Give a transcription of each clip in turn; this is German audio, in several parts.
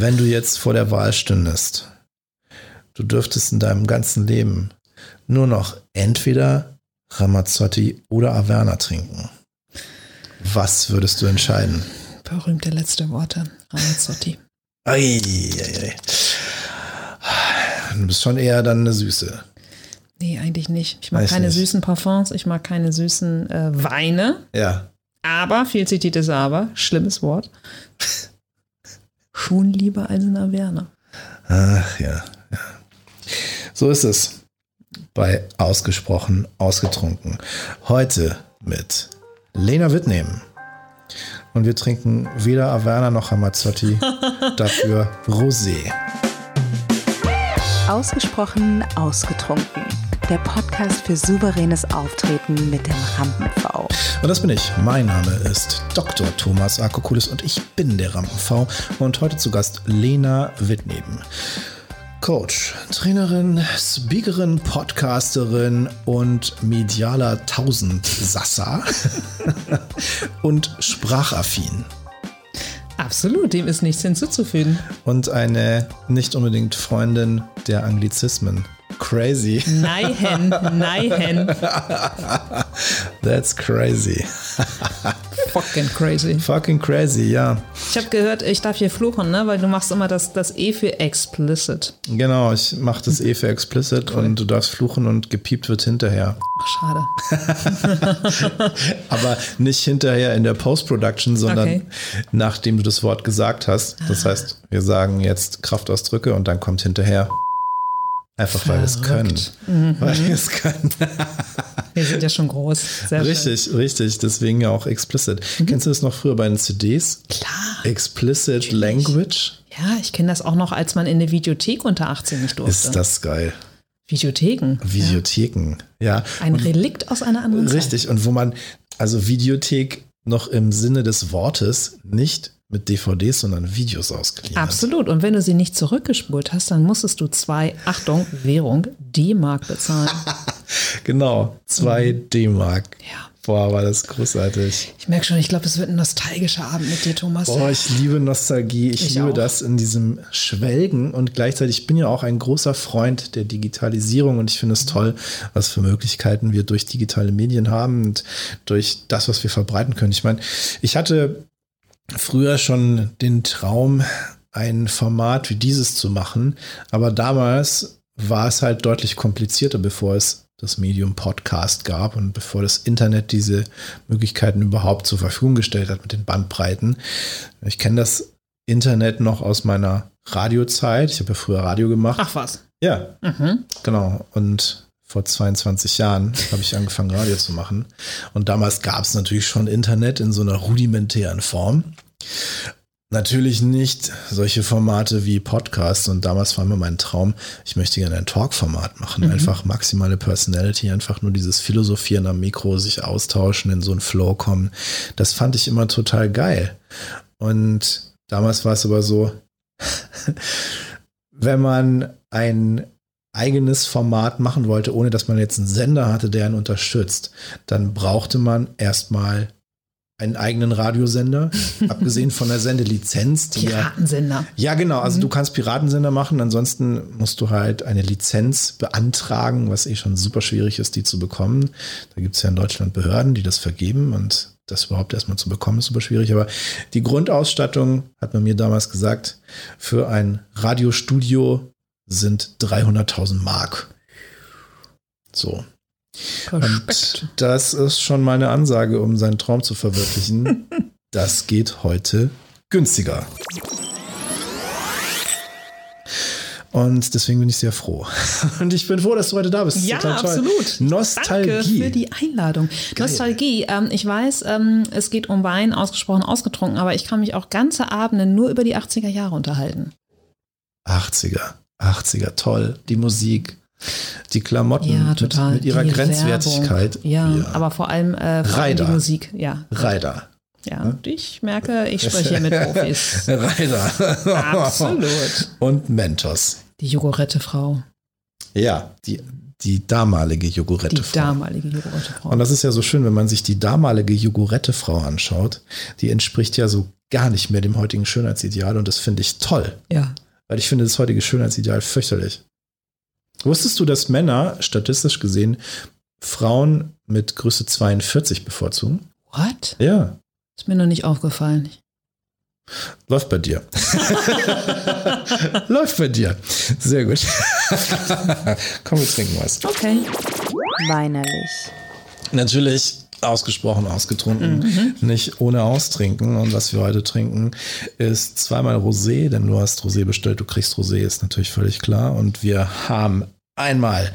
Wenn du jetzt vor der Wahl stündest, du dürftest in deinem ganzen Leben nur noch entweder Ramazzotti oder Averna trinken. Was würdest du entscheiden? Berühmte letzte Worte. Ramazzotti. Ei, ei, ei. Du bist schon eher dann eine Süße. Nee, eigentlich nicht. Ich mag Weiß keine nicht. süßen Parfums, ich mag keine süßen äh, Weine. Ja. Aber, viel zitiertes Aber, schlimmes Wort. Schon lieber als ein Averna. Ach ja, ja. So ist es. Bei Ausgesprochen Ausgetrunken. Heute mit Lena Wittnehmen. Und wir trinken weder Averna noch Ramazzotti, dafür Rosé. Ausgesprochen ausgetrunken. Der Podcast für souveränes Auftreten mit dem Rampen-V. Und das bin ich. Mein Name ist Dr. Thomas Akokulis und ich bin der Rampen-V. Und heute zu Gast Lena Wittneben. Coach, Trainerin, Speakerin, Podcasterin und medialer Tausendsasser und sprachaffin. Absolut, dem ist nichts hinzuzufügen. Und eine nicht unbedingt Freundin der Anglizismen. Crazy. Neihen, neihen. That's crazy. Fucking crazy. Fucking crazy, ja. Ich habe gehört, ich darf hier fluchen, ne? weil du machst immer das, das E für explicit. Genau, ich mache das eh für explicit und du darfst fluchen und gepiept wird hinterher. Ach, schade. Aber nicht hinterher in der Post-Production, sondern Okay. nachdem du das Wort gesagt hast. Das heißt, wir sagen jetzt Kraftausdrücke und dann kommt hinterher. Einfach weil wir es können. Verrückt. Weil wir es können. Wir sind ja schon groß. Sehr schön. Richtig, richtig. Deswegen ja auch explicit. Kennst du das noch früher bei den CDs? Klar. Explicit Language? Ja, ich kenne das auch noch, als man in eine Videothek unter 18 nicht durfte. Ist das geil. Videotheken. Videotheken. Ja. Ein Relikt aus einer anderen Zeit. Richtig. Und wo man, also Videothek noch im Sinne des Wortes nicht mit DVDs, sondern Videos ausgeliehen. Absolut. Und wenn du sie nicht zurückgespult hast, dann musstest du zwei, Achtung, Währung, D-Mark bezahlen. Genau, zwei D-Mark. Mhm. Ja. Boah, war das großartig. Ich merke schon, ich glaube, es wird ein nostalgischer Abend mit dir, Thomas. Boah, ich liebe Nostalgie. Ich, Ich liebe auch. das in diesem Schwelgen und gleichzeitig, ich bin ja auch ein großer Freund der Digitalisierung und ich finde es toll, was für Möglichkeiten wir durch digitale Medien haben und durch das, was wir verbreiten können. Ich meine, ich hatte früher schon den Traum, ein Format wie dieses zu machen, aber damals war es halt deutlich komplizierter, bevor es das Medium Podcast gab und bevor das Internet diese Möglichkeiten überhaupt zur Verfügung gestellt hat mit den Bandbreiten. Ich kenne das Internet noch aus meiner Radiozeit. Ich habe ja früher Radio gemacht. Ach was. Ja, Mhm. genau. Und vor 22 Jahren habe ich angefangen, Radio zu machen. Und damals gab es natürlich schon Internet in so einer rudimentären Form. Natürlich nicht solche Formate wie Podcasts. Und damals war mir mein Traum, ich möchte gerne ein Talk-Format machen. Einfach maximale Personality, einfach nur dieses Philosophieren am Mikro, sich austauschen, in so einen Flow kommen. Das fand ich immer total geil. Und damals war es aber so, wenn man ein eigenes Format machen wollte, ohne dass man jetzt einen Sender hatte, der ihn unterstützt, dann brauchte man erstmal einen eigenen Radiosender, abgesehen von der Sendelizenz. Piratensender. ja, genau. Also du kannst Piratensender machen, ansonsten musst du halt eine Lizenz beantragen, was eh schon super schwierig ist, die zu bekommen. Da gibt es ja in Deutschland Behörden, die das vergeben und das überhaupt erstmal zu bekommen, ist super schwierig. Aber die Grundausstattung, hat man mir damals gesagt, für ein Radiostudio sind 300.000 Mark. So. Respekt. Und das ist schon mal eine Ansage, um seinen Traum zu verwirklichen. das geht heute günstiger. Und deswegen bin ich sehr froh. Und ich bin froh, dass du heute da bist. Ja, absolut. Nostalgie. Danke für die Einladung. Nostalgie. Ähm, ich weiß, ähm, es geht um Wein, ausgesprochen ausgetrunken, aber ich kann mich auch ganze Abende nur über die 80er Jahre unterhalten. 80er, 80er, toll. Die Musik, die Klamotten Ja. Mit, mit ihrer Die Grenzwertigkeit. Werbung. Ja, aber vor allem, äh, vor allem die Musik. Ja, Reider. ja. Und ich merke, ich spreche hier mit Profis. Reider. Absolut. Und Mentos. Die Jogurette-Frau. Ja, die, die damalige Die Jogurette-Frau. damalige Jogurette-Frau. Und das ist ja so schön, wenn man sich die damalige Jogurette-Frau anschaut. Die entspricht ja so gar nicht mehr dem heutigen Schönheitsideal und das finde ich toll. Ja. Weil ich finde das heutige Schönheitsideal fürchterlich. Wusstest du, dass Männer statistisch gesehen Frauen mit Größe 42 bevorzugen? What? Ja, Ist mir noch nicht aufgefallen. läuft bei dir. läuft bei dir. Sehr gut. Komm, wir trinken was. Okay. Weinerlich. Natürlich ausgesprochen ausgetrunken, nicht ohne austrinken. Und was wir heute trinken, ist zweimal Rosé, denn du hast Rosé bestellt, du kriegst Rosé, ist natürlich völlig klar. Und wir haben einmal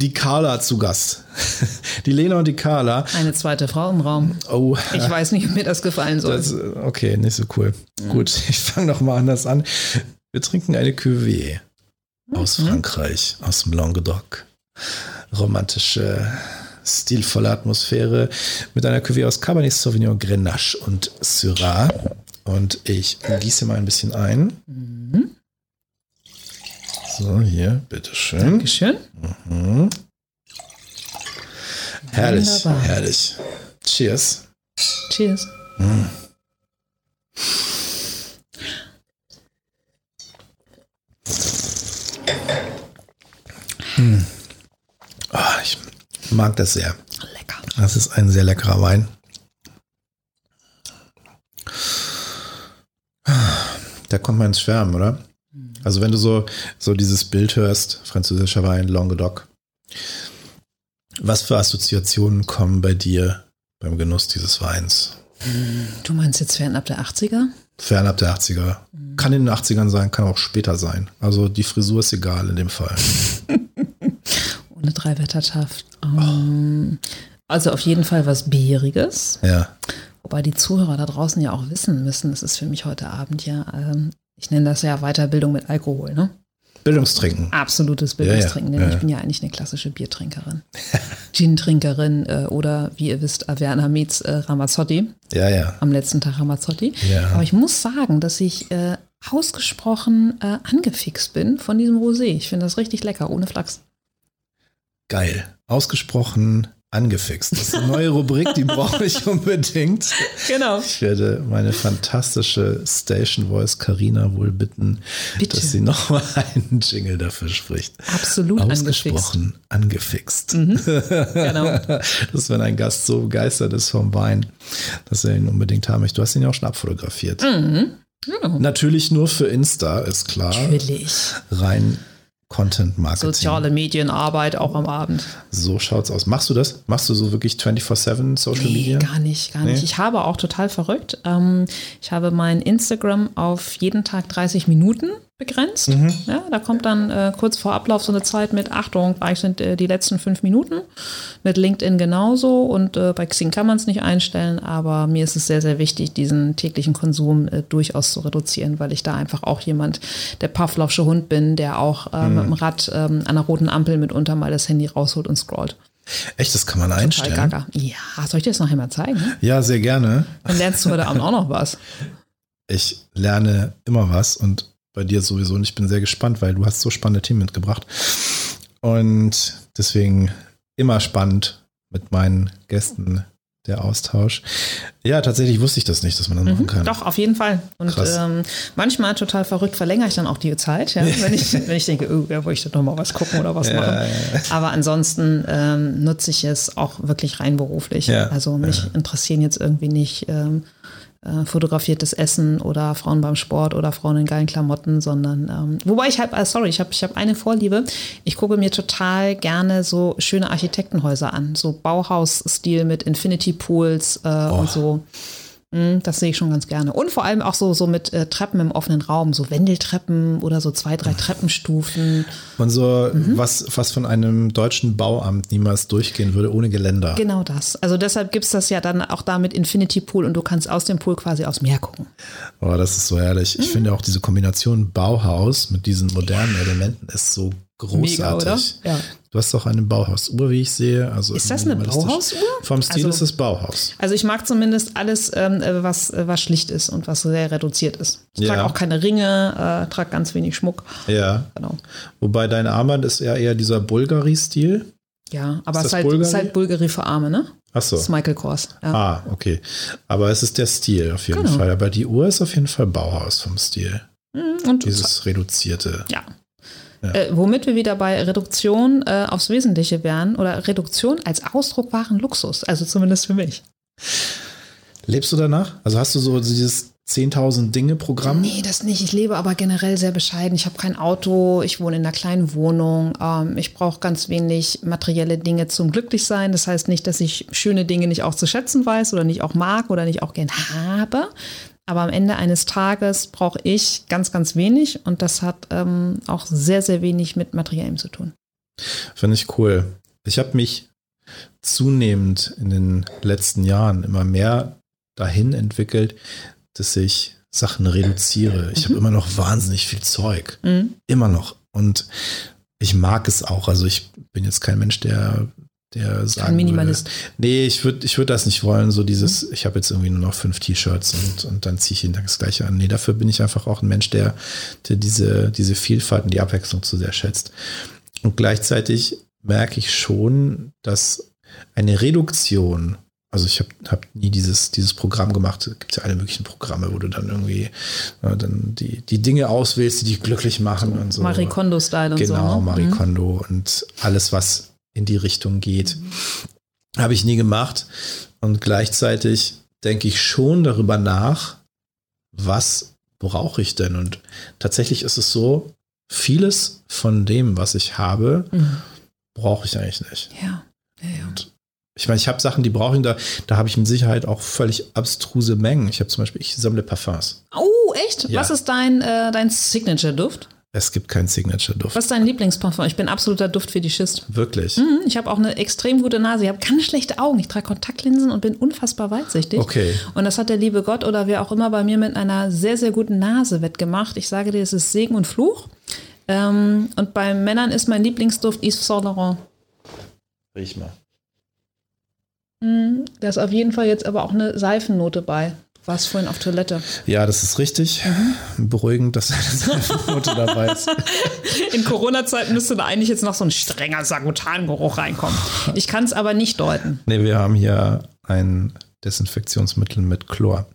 die Carla zu Gast. Die Lena und die Carla. Eine zweite Frau im Raum. Oh, Ich weiß nicht, ob mir das gefallen soll. das, okay, nicht so cool. Gut, ich fange noch mal anders an. Wir trinken eine Cuvée aus Frankreich, aus dem Languedoc. Romantische, stilvolle Atmosphäre mit einer Cuvée aus Cabernet Sauvignon, Grenache und Syrah. Und ich gieße mal ein bisschen ein. So, hier, bitteschön. Dankeschön. Herrlich, Wunderbar. herrlich. Cheers. Cheers. Ah, ich mag das sehr. Lecker. Das ist ein sehr leckerer Wein. Da kommt man ins Schwärmen, oder? Also wenn du so, so dieses Bild hörst, französischer Wein, Languedoc, was für Assoziationen kommen bei dir beim Genuss dieses Weins? Du meinst jetzt fernab der 80er? Fernab der 80er. Kann in den 80ern sein, kann auch später sein. Also die Frisur ist egal in dem Fall. Ohne Dreiwettertaft. Ähm, Also auf jeden Fall was Bieriges. Ja. Wobei die Zuhörer da draußen ja auch wissen müssen, das ist für mich heute Abend ja, ähm, ich nenne das ja Weiterbildung mit Alkohol, ne? Bildungstrinken. Absolutes Bildungstrinken, Ja, ja, denn ja. ich bin ja eigentlich eine klassische Biertrinkerin. Gin-Trinkerin äh, oder wie ihr wisst, Averna meets äh, Ramazzotti. Ja, ja. Am letzten Tag Ramazzotti. Ja. Aber ich muss sagen, dass ich äh, ausgesprochen äh, angefixt bin von diesem Rosé. Ich finde das richtig lecker, ohne Flachs. Geil. Ausgesprochen angefixt. Das ist eine neue Rubrik, die brauche ich unbedingt. Genau. Ich werde meine fantastische Station Voice Karina wohl bitten, Bitte. dass sie nochmal einen Jingle dafür spricht. Absolut angefixt. Ausgesprochen angefixt. Genau. Das, wenn ein Gast so begeistert ist vom Wein, dass er ihn unbedingt haben möchte. Du hast ihn ja auch schon abfotografiert. Mhm. Natürlich nur für Insta, ist klar. Natürlich. Rein Content Marketing. Soziale Medienarbeit auch am Abend. So schaut's aus. Machst du das? Machst du so wirklich 24-7 Social Nee, Media? gar nicht, gar nicht. Nee? Ich habe auch total verrückt. Ähm, ich habe mein Instagram auf jeden Tag 30 Minuten begrenzt. Mhm. Ja, da kommt dann äh, kurz vor Ablauf so eine Zeit mit, Achtung, gleich sind äh, die letzten fünf Minuten. Mit LinkedIn genauso und äh, bei Xing kann man es nicht einstellen, aber mir ist es sehr, sehr wichtig, diesen täglichen Konsum äh, durchaus zu reduzieren, weil ich da einfach auch jemand, der Pavlovsche Hund bin, der auch äh, Mhm. mit dem Rad ähm, an der roten Ampel mitunter mal das Handy rausholt und scrollt. Echt, das kann man Total einstellen. gaga. Ja, soll ich dir das nachher mal zeigen? Ja, sehr gerne. Dann lernst du heute Abend auch noch was. Ich lerne immer was und bei dir sowieso. Und ich bin sehr gespannt, weil du hast so spannende Themen mitgebracht. Und deswegen immer spannend mit meinen Gästen der Austausch. Ja, tatsächlich wusste ich das nicht, dass man das machen kann. Doch, auf jeden Fall. Und ähm, manchmal total verrückt verlängere ich dann auch die Zeit, ja, wenn, ich, wenn ich denke, oh, ja, wollte ich da noch mal was gucken oder was machen. Aber ansonsten ähm, nutze ich es auch wirklich rein beruflich. Ja, Also mich interessieren jetzt irgendwie nicht ähm, äh, fotografiertes Essen oder Frauen beim Sport oder Frauen in geilen Klamotten, sondern ähm, wobei ich habe, äh, sorry, ich habe ich hab eine Vorliebe. Ich gucke mir total gerne so schöne Architektenhäuser an, so Bauhaus-Stil mit Infinity Pools äh, und so. Mm, Das sehe ich schon ganz gerne. Und vor allem auch so, so mit äh, Treppen im offenen Raum, so Wendeltreppen oder so zwei, drei Treppenstufen. Und so, Mhm. was, was von einem deutschen Bauamt niemals durchgehen würde, ohne Geländer. Genau das. Also deshalb gibt es das ja dann auch da mit Infinity Pool und du kannst aus dem Pool quasi aufs Meer gucken. Oh, das ist so herrlich. Mhm. Ich finde auch diese Kombination Bauhaus mit diesen modernen Elementen ist so großartig. Mega, oder? Ja. Du hast auch eine Bauhausuhr, wie ich sehe. Also Ist das eine. Bauhausuhr? Vom Stil Also- ist es Bauhaus. Also ich mag zumindest alles, ähm, äh, was, was schlicht ist und was sehr reduziert ist. Ich Ja. trage auch keine Ringe, äh, trage ganz wenig Schmuck. Ja. Genau. Wobei dein Armband ist eher, eher dieser Bulgari-Stil. Ja, aber Ist es ist halt, Bulgari? ist halt Bulgari für Arme, ne? Ach so. Das ist Michael Kors. Ja. Ah, okay. Aber es ist der Stil auf jeden Genau. Fall. Aber die Uhr ist auf jeden Fall Bauhaus vom Stil. Und Dieses reduzierte. Ja. Äh, womit wir wieder bei Reduktion äh, aufs Wesentliche wären oder Reduktion als Ausdruck wahren Luxus, also zumindest für mich. Lebst du danach? Also hast du so dieses 10.000 Dinge Programm? Nee, das nicht. Ich lebe aber generell sehr bescheiden. Ich habe kein Auto, ich wohne in einer kleinen Wohnung. Ähm, ich brauche ganz wenig materielle Dinge zum Glücklichsein. Das heißt nicht, dass ich schöne Dinge nicht auch zu schätzen weiß oder nicht auch mag oder nicht auch gern habe. Aber am Ende eines Tages brauche ich ganz, ganz wenig und das hat ähm, auch sehr, sehr wenig mit Materiellem zu tun. Finde ich cool. Ich habe mich zunehmend in den letzten Jahren immer mehr dahin entwickelt, dass ich Sachen reduziere. Ich habe immer noch wahnsinnig viel Zeug. Mhm. Immer noch. Und ich mag es auch. Also ich bin jetzt kein Mensch, der, der sagen Minimalist. Würde, nee, ich würde ich würd das nicht wollen. So dieses, ich habe jetzt irgendwie nur noch fünf T-Shirts und, und dann ziehe ich jeden Tag das gleiche an. Nee, dafür bin ich einfach auch ein Mensch, der, der diese, diese Vielfalt und die Abwechslung zu sehr schätzt. Und gleichzeitig merke ich schon, dass eine Reduktion, also ich habe hab nie dieses, dieses Programm gemacht, es gibt ja alle möglichen Programme, wo du dann irgendwie äh, dann die, die Dinge auswählst, die dich glücklich machen und so. Marie Kondo-Style und so. Genau, ne? Marie Mhm. Kondo und alles, was in die Richtung geht, habe ich nie gemacht. Und gleichzeitig denke ich schon darüber nach, was brauche ich denn? Und tatsächlich ist es so, vieles von dem, was ich habe, Mhm. brauche ich eigentlich nicht. Ja. ja, ja. Ich meine, ich habe Sachen, die brauche ich, da, da habe ich mit Sicherheit auch völlig abstruse Mengen. Ich habe zum Beispiel, ich sammle Parfums. Oh, echt? Ja. Was ist dein, äh, dein Signature-Duft? Es gibt keinen Signature-Duft. Was ist dein Lieblingsparfum? Ich bin absoluter Duftfetischist. Wirklich. Mhm, Ich habe auch eine extrem gute Nase. Ich habe ganz schlechte Augen. Ich trage Kontaktlinsen und bin unfassbar weitsichtig. Okay. Und das hat der liebe Gott oder wer auch immer bei mir mit einer sehr, sehr guten Nase wettgemacht. Ich sage dir, es ist Segen und Fluch. Ähm, und bei Männern ist mein Lieblingsduft Yves Saint Laurent. Riech mal. Mhm, Da ist auf jeden Fall jetzt aber auch eine Seifennote bei. Warst vorhin auf Toilette. Ja, das ist richtig. Mhm. Beruhigend, dass eine Seifennote dabei ist. In Corona-Zeiten müsste da eigentlich jetzt noch so ein strenger Sagutangeruch reinkommen. Ich kann es aber nicht deuten. Nee, wir haben hier ein Desinfektionsmittel mit Chlor.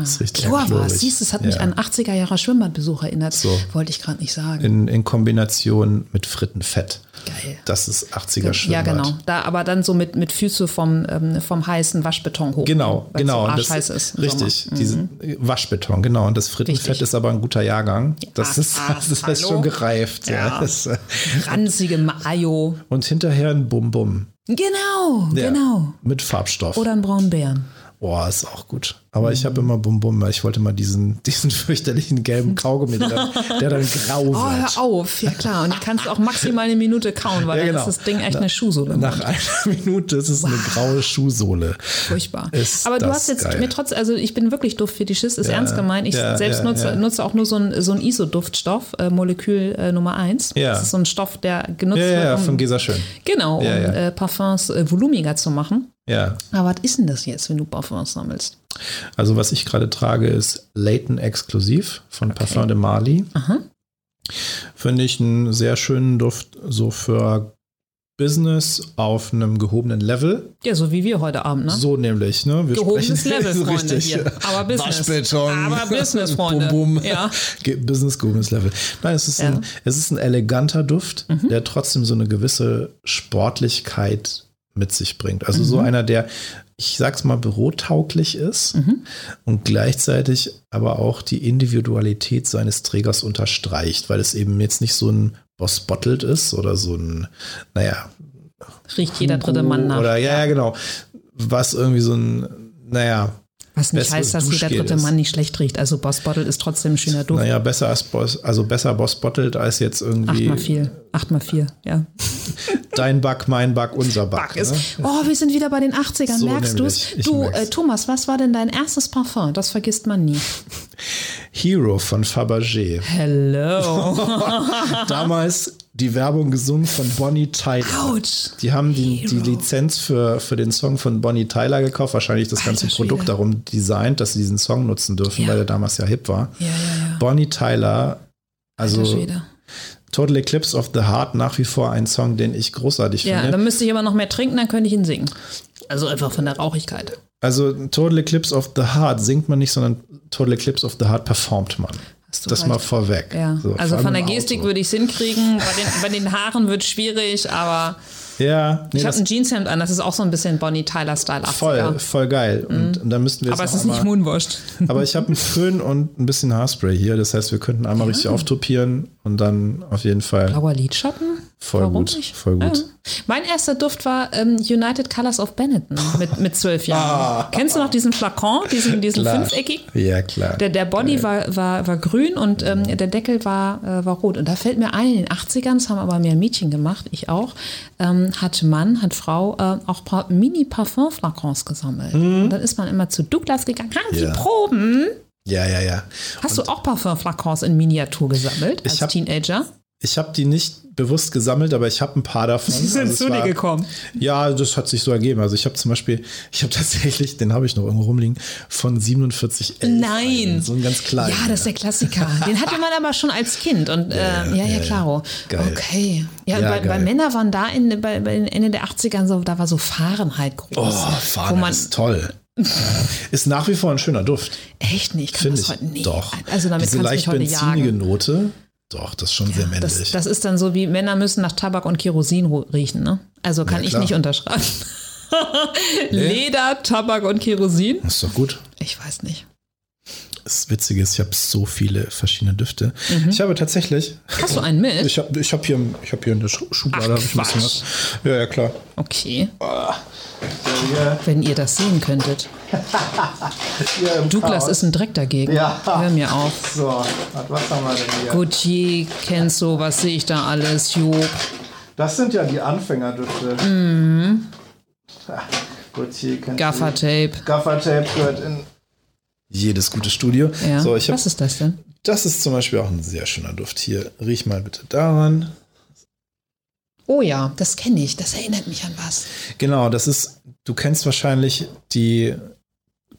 das ist richtig Ah, Chlor war es. Siehst du, es hat mich Ja. an 80er Jahre Schwimmbadbesuch erinnert. So. Wollte ich gerade nicht sagen. in, in Kombination mit Frittenfett. Geil. Das ist 80er Schwimmbad. Ja, genau. Da, aber dann so mit, mit Füße vom, ähm, vom heißen Waschbeton hoch. Genau, genau. So Und das, ist. richtig. Mhm. diese Waschbeton, genau. Und das Frittenfett Wichtig. ist aber ein guter Jahrgang. Das ist, ach, das ist hallo? schon gereift. Ja. Ja. Das, äh, Ranzige Mayo. und hinterher ein Bum-Bum. Genau, Ja. genau. Mit Farbstoff. Oder einen braunen Bären. Boah, ist auch gut. Aber ich Mhm. habe immer Bum-Bum, weil ich wollte mal diesen, diesen fürchterlichen gelben Kaugummi, der dann, der dann grau Oh, wird. hör auf. Ja, klar. Und die kannst du auch maximal eine Minute kauen, weil Ja, dann genau. ist das Ding echt eine Schuhsohle. Nach einer Minute ist es eine graue Schuhsohle. Furchtbar. Ist Aber du hast jetzt geil. mir trotz, also ich bin wirklich Duftfetischist, ist Ja, ernst gemeint. Ich ja, selbst nutze, nutze auch nur so ein, so ein ISO-Duftstoff, äh, Molekül äh, Nummer 1. Ja. Das ist so ein Stoff, der genutzt Ja, ja, ja, wird, um, von Gesa Schön. genau, um Ja, ja. Äh, Parfums äh, volumiger zu machen. Ja. Aber was ist denn das jetzt, wenn du Parfums sammelst? Also was ich gerade trage ist Leighton Exklusiv von Parfum de Marly. Aha. Finde ich einen sehr schönen Duft so für Business auf einem gehobenen Level. Ja, so wie wir heute Abend, ne? So nämlich, ne? Wir Gehobenes Level, Freunde, Richtig. hier. Aber Business. Waschbeton. Aber Business, Freunde. Bum, bum. Ja. Ge- Business gehobenes Level. Nein, es ist, Ja. Mhm. ein, es ist ein eleganter Duft, der trotzdem so eine gewisse Sportlichkeit mit sich bringt. Also Mhm. so einer, der, ich sag's mal, bürotauglich ist Mhm. und gleichzeitig aber auch die Individualität seines Trägers unterstreicht, weil es eben jetzt nicht so ein Boss Bottled ist oder so ein, naja, Riecht jeder dritte Mann nach. Oder ja, ja, genau. Was irgendwie so ein, naja, Was nicht heißt, dass jeder dritte ist. Mann nicht schlecht riecht. Also Boss Bottle ist trotzdem ein schöner Duft. naja, besser als Boss, also besser Boss Bottled als jetzt Acht irgendwie mal vier. Acht mal vier, ja. dein Back, mein Back, unser Back. Ne? Oh, wir sind wieder bei den 80ern, So merkst du nämlich. es? Ich Du, äh, Thomas, was war denn dein erstes Parfum? Das vergisst man nie. Hero von Fabergé. Hello. Damals die Werbung gesungen von Bonnie Tyler. Autsch. Die haben die, die. Lizenz für, für den Song von Bonnie Tyler gekauft, wahrscheinlich das ganze Alter Produkt Schwede. darum designt, dass sie diesen Song nutzen dürfen, Ja. weil er damals ja hip war. Ja, ja, ja. Bonnie Tyler, also. Total Eclipse of the Heart, nach wie vor ein Song, den ich großartig Ja, finde. dann müsste ich aber noch mehr trinken, dann könnte ich ihn singen. Also einfach von der Rauchigkeit. Also Total Eclipse of the Heart singt man nicht, sondern Total Eclipse of the Heart performt man. Das recht. mal vorweg. Ja. So, also vor von der Gestik würde ich es hinkriegen. Bei den, bei den Haaren wird es schwierig, aber Ja, nee, ich habe ein Jeanshemd an. Das ist auch so ein bisschen Bonnie Tyler-Style 80er. voll, voll geil. Und, und da müssten wir Mhm. aber es ist nicht Moonwashed. Aber ich habe einen Föhn und ein bisschen Haarspray hier. Das heißt, wir könnten einmal richtig auftopieren und dann auf jeden Fall Blauer Lidschatten? Voll Warum gut. nicht? Voll gut. Ja. Mein erster Duft war ähm, United Colors of Benetton mit, mit zwölf Jahren. Kennst du noch diesen Flakon, diesen, diesen Klar. fünfeckigen? Ja, klar. Der, der Body war, war, war grün und ähm, der Deckel war, äh, war rot. Und da fällt mir ein, in den 80ern, das haben aber mehr Mädchen gemacht, ich auch, ähm, hat Mann, hat Frau äh, auch pa Mini-Parfum-Flakons gesammelt. Und dann ist man immer zu Douglas gegangen, haben Ja. Proben? ja, ja, ja. Hast du auch Parfum-Flakons in Miniatur gesammelt als hab- Teenager? Ich habe die nicht bewusst gesammelt, aber ich habe ein paar davon. Sie sind Also zu dir gekommen. Ja, das hat sich so ergeben. Also ich habe zum Beispiel, ich habe tatsächlich, den habe ich noch irgendwo rumliegen, von 47 Nein. So ein ganz kleiner. Ja, das ist der Klassiker. Den hatte man aber schon als Kind. Und äh, ja, ja, ja, ja. klaro. Geil. Okay. Ja, Ja, bei, bei geil. Männer waren da in, bei, bei Ende der 80ern so, da war so Fahrenheit groß. Oh, man ist toll. ist nach wie vor ein schöner Duft, echt nicht, kann finde das ich. heute nicht. Doch. Also damit Diese leicht benzinige. Note, doch, das ist schon sehr männlich. Das, das ist dann so wie Männer müssen nach Tabak und Kerosin riechen, ne? Also kann Ja, ich nicht unterschreiben. Leder, Tabak und Kerosin? Das ist doch gut. Ich weiß nicht. Das Witzige ist, ich habe so viele verschiedene Düfte. Mhm. Ich habe tatsächlich, Hast du einen mit? ich habe ich hab hier, ich hab hier in der Schu- Schublade Ach, ich ein was. Ja, ja, klar. Okay. So, hier, Wenn ihr das sehen könntet. Douglas Chaos. ist ein Dreck dagegen. Ja. Hör mir auf. So, was haben wir denn hier? Gautier, Kenzo, was sehe ich da alles? Job. Das sind ja die Anfängerdüfte. Mhm. Hier kennst du- Gaffertape. Gaffertape gehört in jedes gute Studio. Ja. So, ich hab, was ist das denn? das ist zum Beispiel auch ein sehr schöner Duft. Hier, riech mal bitte daran. Oh ja, das kenne ich. Das erinnert mich an was. Genau, das ist, du kennst wahrscheinlich die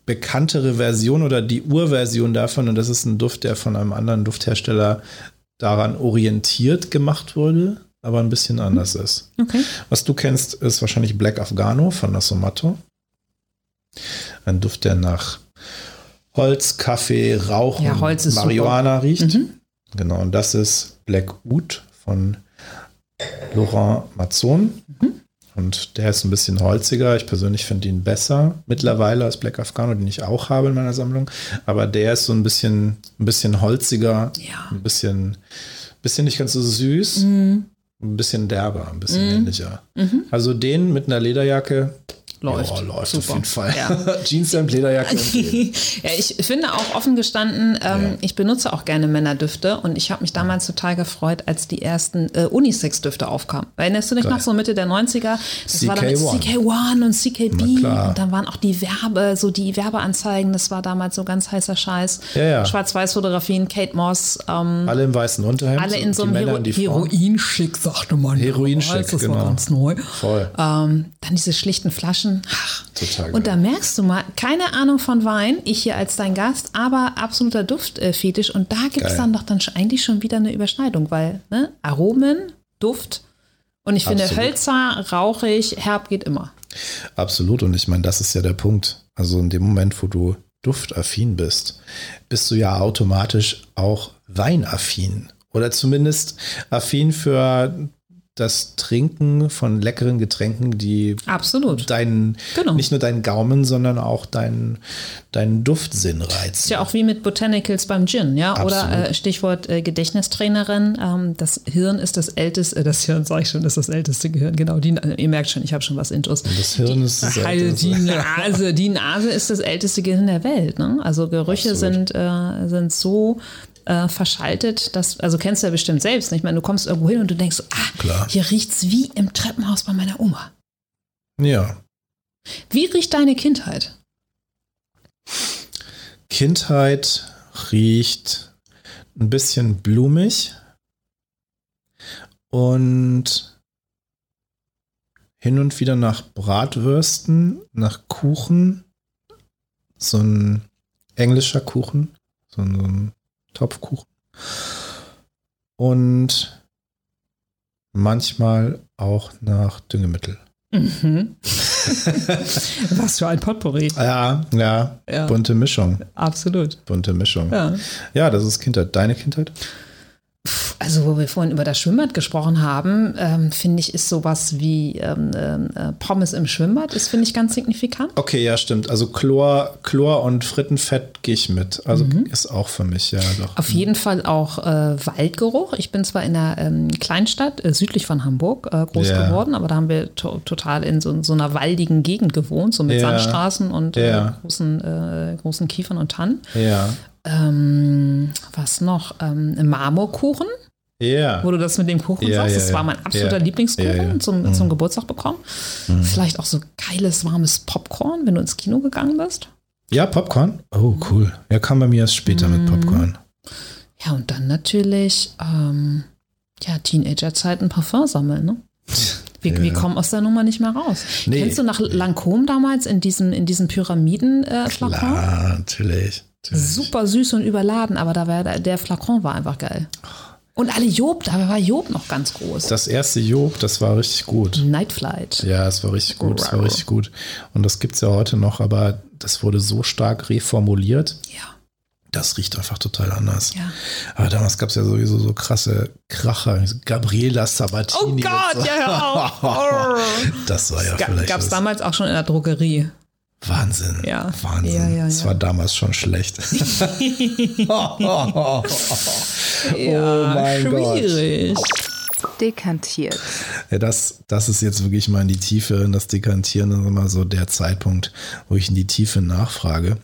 bekanntere Version oder die Urversion davon und das ist ein Duft, der von einem anderen Dufthersteller daran orientiert gemacht wurde, aber ein bisschen anders ist. Okay. Was du kennst, ist wahrscheinlich Black Afghano von Nasomato. Ein Duft, der nach Holz, Kaffee, Rauch Ja, und Holz Marihuana riecht. Mhm. Genau, und das ist Black Oud von Laurent Mazzon. Und der ist ein bisschen holziger. Ich persönlich finde ihn besser mittlerweile als Black Afghano, den ich auch habe in meiner Sammlung. Aber der ist so ein bisschen, ein bisschen holziger, Ja. ein bisschen, bisschen nicht ganz so süß, Mhm. ein bisschen derber, ein bisschen männlicher. Mhm. Also den mit einer Lederjacke Läuft. Ja, läuft Super. auf jeden Fall. Ja. Jeanshemd, Lederjacke. empfehlen. ja, ich finde auch offen gestanden, ähm, Ja. ich benutze auch gerne Männerdüfte und ich habe mich damals total gefreut, als die ersten äh, Unisex-Düfte aufkamen. Erinnerst du dich Geil. noch so Mitte der 90er? Das war damit CK1. CK1 und CKB und dann waren auch die Werbe, so die Werbeanzeigen, das war damals so ganz heißer Scheiß. Ja. Schwarz-Weiß-Fotografien, Kate Moss, ähm, Alle im weißen Unterhemd. alle in so einem Hero und. Heroinschick, sagte man. Heroinschick, damals, das genau. war ganz neu. Voll. Ähm, dann diese schlichten Flaschen. Ach. Total geil. Und da merkst du mal, keine Ahnung von Wein, ich hier als dein Gast, aber absoluter Duftfetisch. Und da gibt es dann doch dann schon- eigentlich schon wieder eine Überschneidung, weil ne, Aromen, Duft und ich finde Absolut. hölzer, rauchig, herb geht immer. Absolut. Und ich meine, das ist ja der Punkt. Also in dem Moment, wo du duftaffin bist, bist du ja automatisch auch weinaffin. Oder zumindest affin für das Trinken von leckeren Getränken, die Absolut. deinen, Genau. nicht nur deinen Gaumen, sondern auch deinen, deinen Duftsinn Ist reizen. ja auch wie mit Botanicals beim Gin, ja? Oder Absolut. äh, Stichwort äh, Gedächtnistrainerin. Ähm, das Hirn ist das älteste, äh, das Hirn sage ich schon, ist das älteste Gehirn. Genau, die, ihr merkt schon, ich habe schon was Intus. das Hirn ist das älteste. die Nase, die Nase ist das älteste Gehirn der Welt. Ne? Also Gerüche Absolut. sind, äh, sind so äh, verschaltet, dass, also kennst du ja bestimmt selbst. Nicht? Ich meine, du kommst irgendwo hin und du denkst, so, ah, Klar. hier riecht's wie im Treppenhaus bei meiner Oma. Ja. Wie riecht deine Kindheit? Kindheit riecht ein bisschen blumig und hin und wieder nach Bratwürsten, nach Kuchen, so ein englischer Kuchen, so ein Topfkuchen und manchmal auch nach Düngemittel. Mhm. Was für ein Potpourri. Ja, ja, Ja. bunte Mischung. Absolut. Bunte Mischung. Ja. ja, das ist Kindheit. Deine Kindheit? Also, wo wir vorhin über das Schwimmbad gesprochen haben, ähm, finde ich, ist sowas wie ähm, äh, Pommes im Schwimmbad, ist, finde ich, ganz signifikant. Okay, ja, stimmt. Also Chlor, Chlor und Frittenfett gehe ich mit. Also ist auch für mich, ja, doch. Auf jeden Fall auch äh, Waldgeruch. Ich bin zwar in einer ähm, Kleinstadt äh, südlich von Hamburg äh, groß Ja. geworden, aber da haben wir to total in so, so einer waldigen Gegend gewohnt, so mit Ja. Sandstraßen und Ja. äh, großen, äh, großen Kiefern und Tannen. Ja. Ähm, was noch? Ähm, Marmorkuchen, Ja. wo du das mit dem Kuchen Ja, sagst. ja, das war mein absoluter. Lieblingskuchen Ja, ja. Zum, zum Geburtstag bekommen. Vielleicht auch so geiles, warmes Popcorn, wenn du ins Kino gegangen bist. Ja, Popcorn? Oh, cool. Ja, kam bei mir erst später mit Popcorn. Ja, und dann natürlich, ähm, ja, Teenagerzeiten Parfum sammeln, ne? Wir, wir kommen aus der Nummer nicht mehr raus. Nee. Kennst du nach Lancôme damals in diesen, in diesen Pyramiden-Flakon? Klar, natürlich. natürlich. Super süß und überladen, aber da war, der Flakon war einfach geil. Und alle Job, da war Job noch ganz groß. Das erste Job, das war richtig gut. Night Flight. Ja, es war richtig gut. Es war richtig gut. Und das gibt es ja heute noch, aber das wurde so stark reformuliert. Ja. Das riecht einfach total anders. Ja. Aber damals gab es ja sowieso so krasse Kracher. Gabriela Oh Sabatini. Gott, und so. ja, hör auf. Das war ja Ga vielleicht Gab es damals auch schon in der Drogerie. Wahnsinn. Ja. Wahnsinn. Ja, ja, Es ja. war damals schon schlecht. oh mein Gott. Schwierig. Dekantiert. Ja, das, das ist jetzt wirklich mal in die Tiefe. Und das Dekantieren ist immer so der Zeitpunkt, wo ich in die Tiefe nachfrage.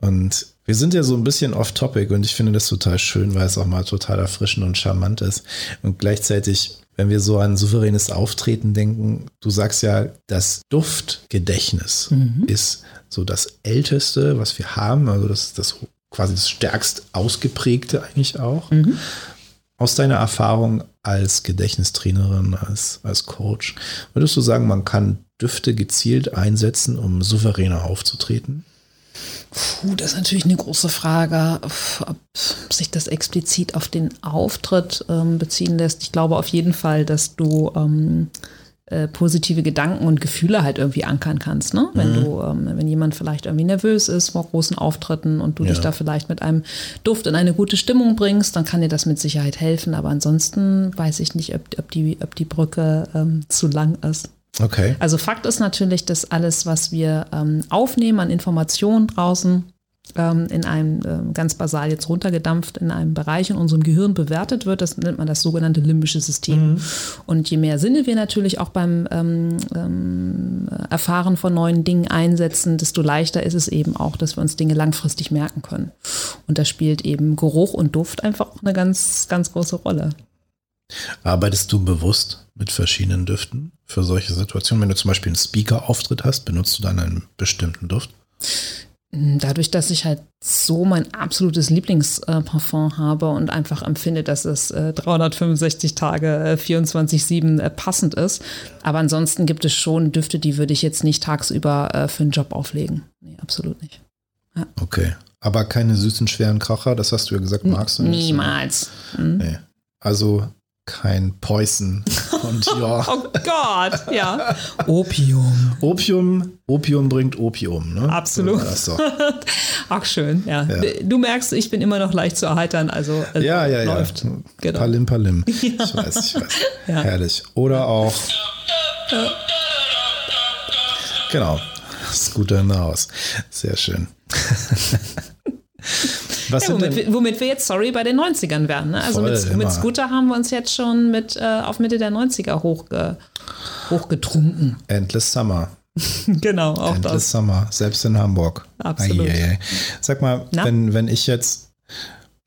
Und wir sind ja so ein bisschen off-topic und ich finde das total schön, weil es auch mal total erfrischend und charmant ist. Und gleichzeitig, wenn wir so an souveränes Auftreten denken, du sagst ja, das Duftgedächtnis ist so das Älteste, was wir haben. Also das ist das quasi das stärkst ausgeprägte eigentlich auch. Aus deiner Erfahrung als Gedächtnistrainerin, als, als Coach, würdest du sagen, man kann Düfte gezielt einsetzen, um souveräner aufzutreten? Puh, das ist natürlich eine große Frage, ob sich das explizit auf den Auftritt ähm, beziehen lässt. Ich glaube auf jeden Fall, dass du ähm, äh, positive Gedanken und Gefühle halt irgendwie ankern kannst. Ne? Wenn du, ähm, wenn jemand vielleicht irgendwie nervös ist vor großen Auftritten und du dich Ja. da vielleicht mit einem Duft in eine gute Stimmung bringst, dann kann dir das mit Sicherheit helfen. Aber ansonsten weiß ich nicht, ob, ob, die, ob die Brücke ähm, zu lang ist. Okay. Also Fakt ist natürlich, dass alles, was wir ähm, aufnehmen an Informationen draußen, ähm, in einem ähm, ganz basal jetzt runtergedampft in einem Bereich in unserem Gehirn bewertet wird. Das nennt man das sogenannte limbische System. Und je mehr Sinne wir natürlich auch beim ähm, ähm, Erfahren von neuen Dingen einsetzen, desto leichter ist es eben auch, dass wir uns Dinge langfristig merken können. Und da spielt eben Geruch und Duft einfach auch eine ganz, ganz große Rolle. Arbeitest du bewusst mit verschiedenen Düften für solche Situationen? Wenn du zum Beispiel einen Speaker-Auftritt hast, benutzt du dann einen bestimmten Duft? Dadurch, dass ich halt so mein absolutes Lieblingsparfum habe und einfach empfinde, dass es äh, 365 Tage, äh, 24-7 äh, passend ist. Aber ansonsten gibt es schon Düfte, die würde ich jetzt nicht tagsüber äh, für einen Job auflegen. Nee, absolut nicht. Okay. Aber keine süßen, schweren Kracher, das hast du ja gesagt, magst du nicht. Niemals. Hm? Nee. Also kein Poison und ja. Oh Gott, ja. Opium. Opium, Opium bringt Opium, ne? Absolut. So das. Ach schön, ja. Ja. Du merkst, ich bin immer noch leicht zu erheitern, also äh, Ja, ja, ja. läuft. Genau. Palim, Palim. Ich weiß, ich weiß. Ja. Herrlich. Oder auch. Genau. Scooter in the House. Sehr schön. Was Ja, womit, wir, womit wir jetzt, sorry, bei den 90ern wären. Ne? Also Voll, mit, mit Scooter haben wir uns jetzt schon mit äh, auf Mitte der 90er hochge, hochgetrunken. Endless Summer. genau, auch Endless das. Summer. Selbst in Hamburg. Absolut. Eieiei. Sag mal, Na? wenn, wenn ich jetzt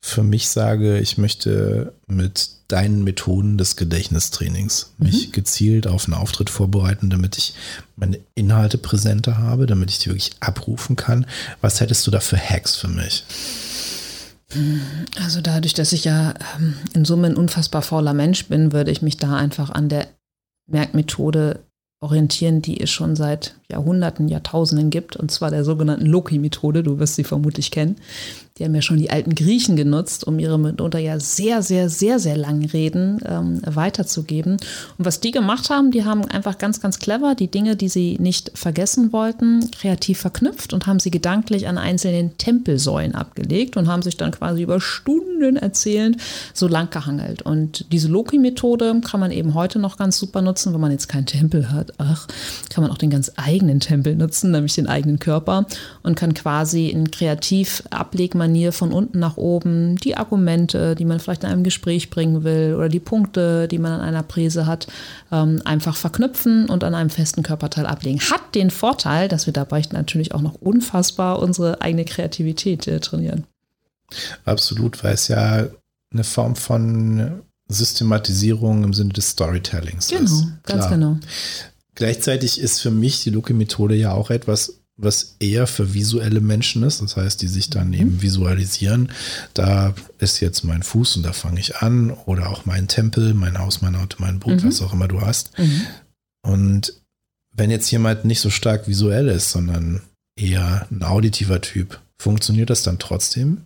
für mich sage, ich möchte mit deinen Methoden des Gedächtnistrainings Mhm. mich gezielt auf einen Auftritt vorbereiten, damit ich meine Inhalte präsenter habe, damit ich die wirklich abrufen kann. Was hättest du da für Hacks für mich? Also dadurch, dass ich ja ähm, in Summe ein unfassbar fauler Mensch bin, würde ich mich da einfach an der Merkmethode orientieren, die es schon seit Jahrhunderten, Jahrtausenden gibt, und zwar der sogenannten Loki-Methode. Du wirst sie vermutlich kennen. Die haben ja schon die alten Griechen genutzt, um ihre mitunter ja sehr, sehr, sehr, sehr langen Reden ähm, weiterzugeben. Und was die gemacht haben, die haben einfach ganz, ganz clever die Dinge, die sie nicht vergessen wollten, kreativ verknüpft und haben sie gedanklich an einzelnen Tempelsäulen abgelegt und haben sich dann quasi über Stunden erzählend so lang gehangelt. Und diese Loki-Methode kann man eben heute noch ganz super nutzen, wenn man jetzt keinen Tempel hat. Ach, kann man auch den ganz eigenen Tempel nutzen, nämlich den eigenen Körper und kann quasi in Kreativ-Ablegmanier von unten nach oben die Argumente, die man vielleicht in einem Gespräch bringen will oder die Punkte, die man an einer Präse hat, ähm, einfach verknüpfen und an einem festen Körperteil ablegen. Hat den Vorteil, dass wir dabei natürlich auch noch unfassbar unsere eigene Kreativität äh, trainieren. Absolut, weil es ja eine Form von Systematisierung im Sinne des Storytellings genau, ist. Genau, ganz genau. Gleichzeitig ist für mich die Loki-Methode ja auch etwas, was eher für visuelle Menschen ist, das heißt, die sich dann mhm. eben visualisieren. Da ist jetzt mein Fuß und da fange ich an oder auch mein Tempel, mein Haus, mein Auto, mein Boot, mhm. was auch immer du hast. Mhm. Und wenn jetzt jemand nicht so stark visuell ist, sondern eher ein auditiver Typ, funktioniert das dann trotzdem?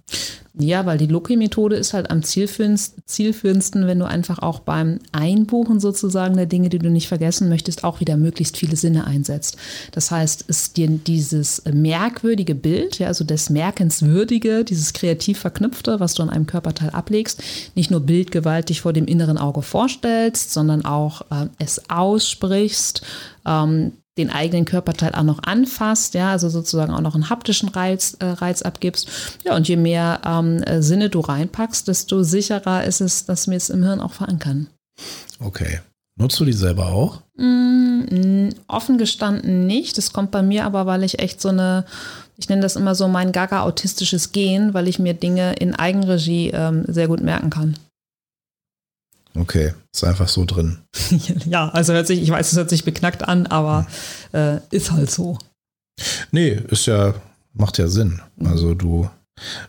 Ja, weil die Loki-Methode ist halt am zielführendsten, wenn du einfach auch beim Einbuchen sozusagen der Dinge, die du nicht vergessen möchtest, auch wieder möglichst viele Sinne einsetzt. Das heißt, es dir dieses merkwürdige Bild, ja, also das Merkenswürdige, dieses kreativ Verknüpfte, was du an einem Körperteil ablegst, nicht nur bildgewaltig vor dem inneren Auge vorstellst, sondern auch äh, es aussprichst, ähm, den eigenen Körperteil auch noch anfasst, ja, also sozusagen auch noch einen haptischen Reiz, äh, Reiz abgibst. Ja, und je mehr ähm, äh, Sinne du reinpackst, desto sicherer ist es, dass wir es im Hirn auch verankern. Okay. Nutzt du die selber auch? Mm, offen gestanden nicht. Das kommt bei mir aber, weil ich echt so eine, ich nenne das immer so mein gaga-autistisches Gen, weil ich mir Dinge in Eigenregie ähm, sehr gut merken kann. Okay, ist einfach so drin. ja, also hört sich, ich weiß, es hört sich beknackt an, aber hm. äh, ist halt so. Nee, ist ja, macht ja Sinn. Mhm. Also du,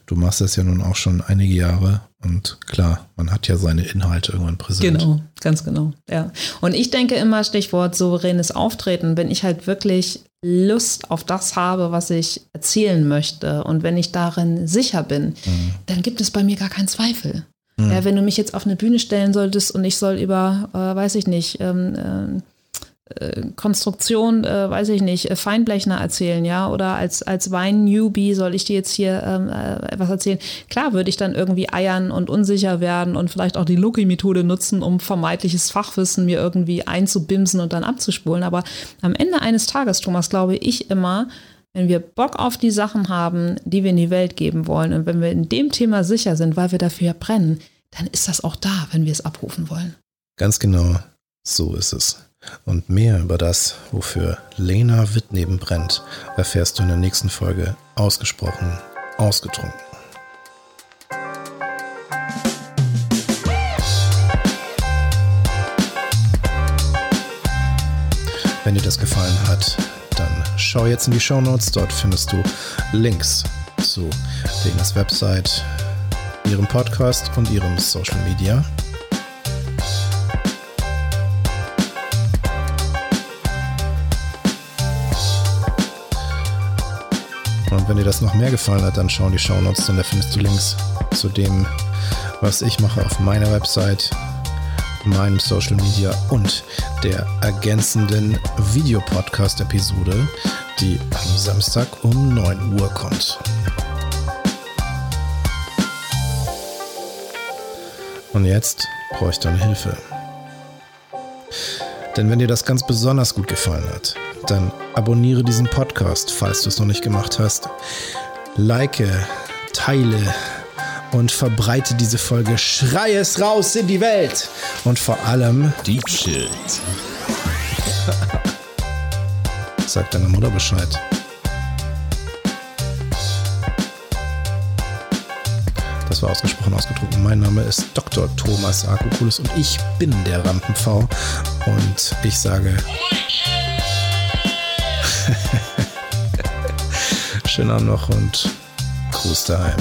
du machst das ja nun auch schon einige Jahre und klar, man hat ja seine Inhalte irgendwann präsent. Genau, ganz genau. Ja. Und ich denke immer, Stichwort souveränes Auftreten, wenn ich halt wirklich Lust auf das habe, was ich erzählen möchte und wenn ich darin sicher bin, mhm. dann gibt es bei mir gar keinen Zweifel. Mhm. Ja, wenn du mich jetzt auf eine Bühne stellen solltest und ich soll über, äh, weiß ich nicht, ähm, äh, äh Konstruktion, äh, weiß ich nicht, äh, Feinblechner erzählen, ja, oder als, als Wein-Newbie soll ich dir jetzt hier ähm, äh, was erzählen. Klar würde ich dann irgendwie eiern und unsicher werden und vielleicht auch die Loki-Methode nutzen, um vermeintliches Fachwissen mir irgendwie einzubimsen und dann abzuspulen. Aber am Ende eines Tages, Thomas, glaube ich immer, wenn wir Bock auf die Sachen haben, die wir in die Welt geben wollen und wenn wir in dem Thema sicher sind, weil wir dafür brennen, dann ist das auch da, wenn wir es abrufen wollen. Ganz genau, so ist es. Und mehr über das, wofür Lena Wittneben brennt, erfährst du in der nächsten Folge ausgesprochen, ausgetrunken. Wenn dir das gefallen hat, schau jetzt in die Show Notes. Dort findest du Links zu Lenas Website, ihrem Podcast und ihrem Social Media. Und wenn dir das noch mehr gefallen hat, dann schau in die Show Notes, denn da findest du Links zu dem, was ich mache auf meiner Website meinem Social Media und der ergänzenden Videopodcast-Episode, die am Samstag um 9 Uhr kommt. Und jetzt brauche ich deine Hilfe. Denn wenn dir das ganz besonders gut gefallen hat, dann abonniere diesen Podcast, falls du es noch nicht gemacht hast. Like, teile, und verbreite diese Folge. Schrei es raus in die Welt. Und vor allem Deep Shit. Sag deiner Mutter Bescheid. Das war ausgesprochen ausgedrückt. Mein Name ist Dr. Thomas Akukulis und ich bin der Rampenpfau. Und ich sage. Schönen Abend noch und Gruß daheim.